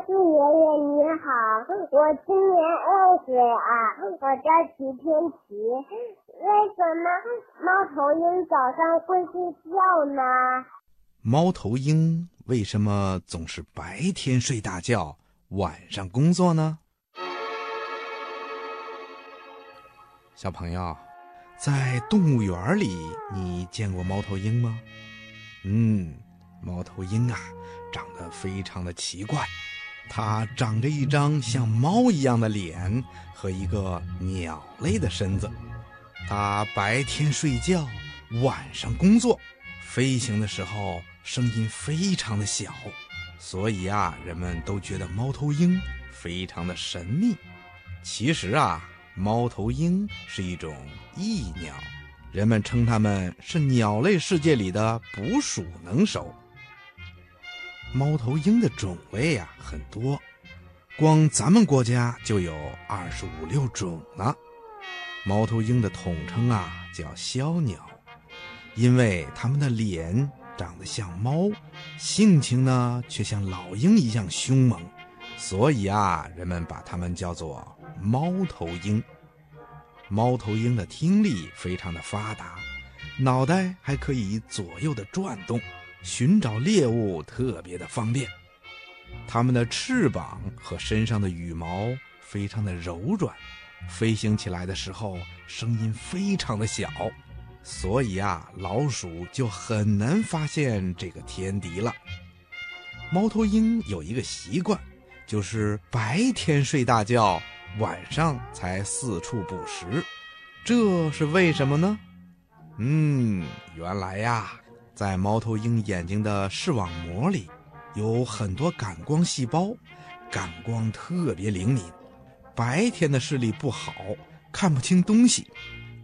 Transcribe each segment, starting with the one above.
博士爷爷你好，我今年二岁啊，我叫齐天齐。为什么猫头鹰早上会睡觉呢？猫头鹰为什么总是白天睡大觉？晚上工作呢？小朋友，在动物园里，你见过猫头鹰吗？嗯，猫头鹰啊，长得非常的奇怪，它长着一张像猫一样的脸和一个鸟类的身子。它白天睡觉，晚上工作，飞行的时候声音非常的小。所以啊，人们都觉得猫头鹰非常的神秘。其实啊，猫头鹰是一种异鸟，人们称它们是鸟类世界里的捕鼠能手。猫头鹰的种类呀很多，光咱们国家就有二十五六种呢。猫头鹰的统称啊叫枭鸟，因为它们的脸。长得像猫，性情呢却像老鹰一样凶猛，所以啊，人们把它们叫做猫头鹰。猫头鹰的听力非常的发达，脑袋还可以左右的转动，寻找猎物特别的方便。它们的翅膀和身上的羽毛非常的柔软，飞行起来的时候声音非常的小。所以啊，老鼠就很难发现这个天敌了。猫头鹰有一个习惯，就是白天睡大觉，晚上才四处捕食。这是为什么呢？嗯，原来呀，在猫头鹰眼睛的视网膜里，有很多感光细胞，感光特别灵敏，白天的视力不好，看不清东西。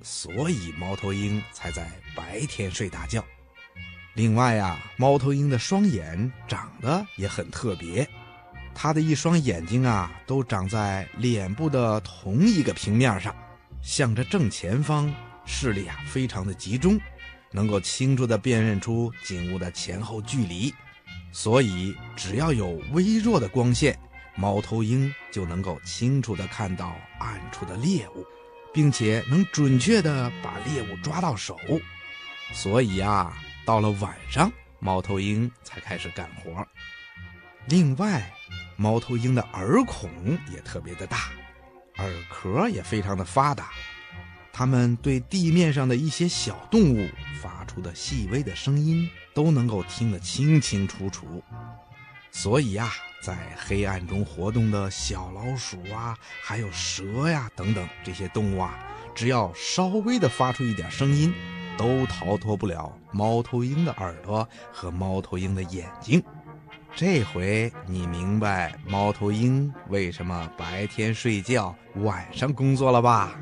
所以猫头鹰才在白天睡大觉。另外呀，猫头鹰的双眼长得也很特别，它的一双眼睛啊都长在脸部的同一个平面上，向着正前方，视力啊非常的集中，能够清楚地辨认出景物的前后距离。所以只要有微弱的光线，猫头鹰就能够清楚地看到暗处的猎物。并且能准确地把猎物抓到手，所以呀，到了晚上，猫头鹰才开始干活。另外，猫头鹰的耳孔也特别的大，耳壳也非常的发达，它们对地面上的一些小动物发出的细微的声音都能够听得清清楚楚。所以呀，在黑暗中活动的小老鼠啊，还有蛇呀等等这些动物啊，只要稍微的发出一点声音，都逃脱不了猫头鹰的耳朵和猫头鹰的眼睛。这回你明白猫头鹰为什么白天睡觉，晚上工作了吧？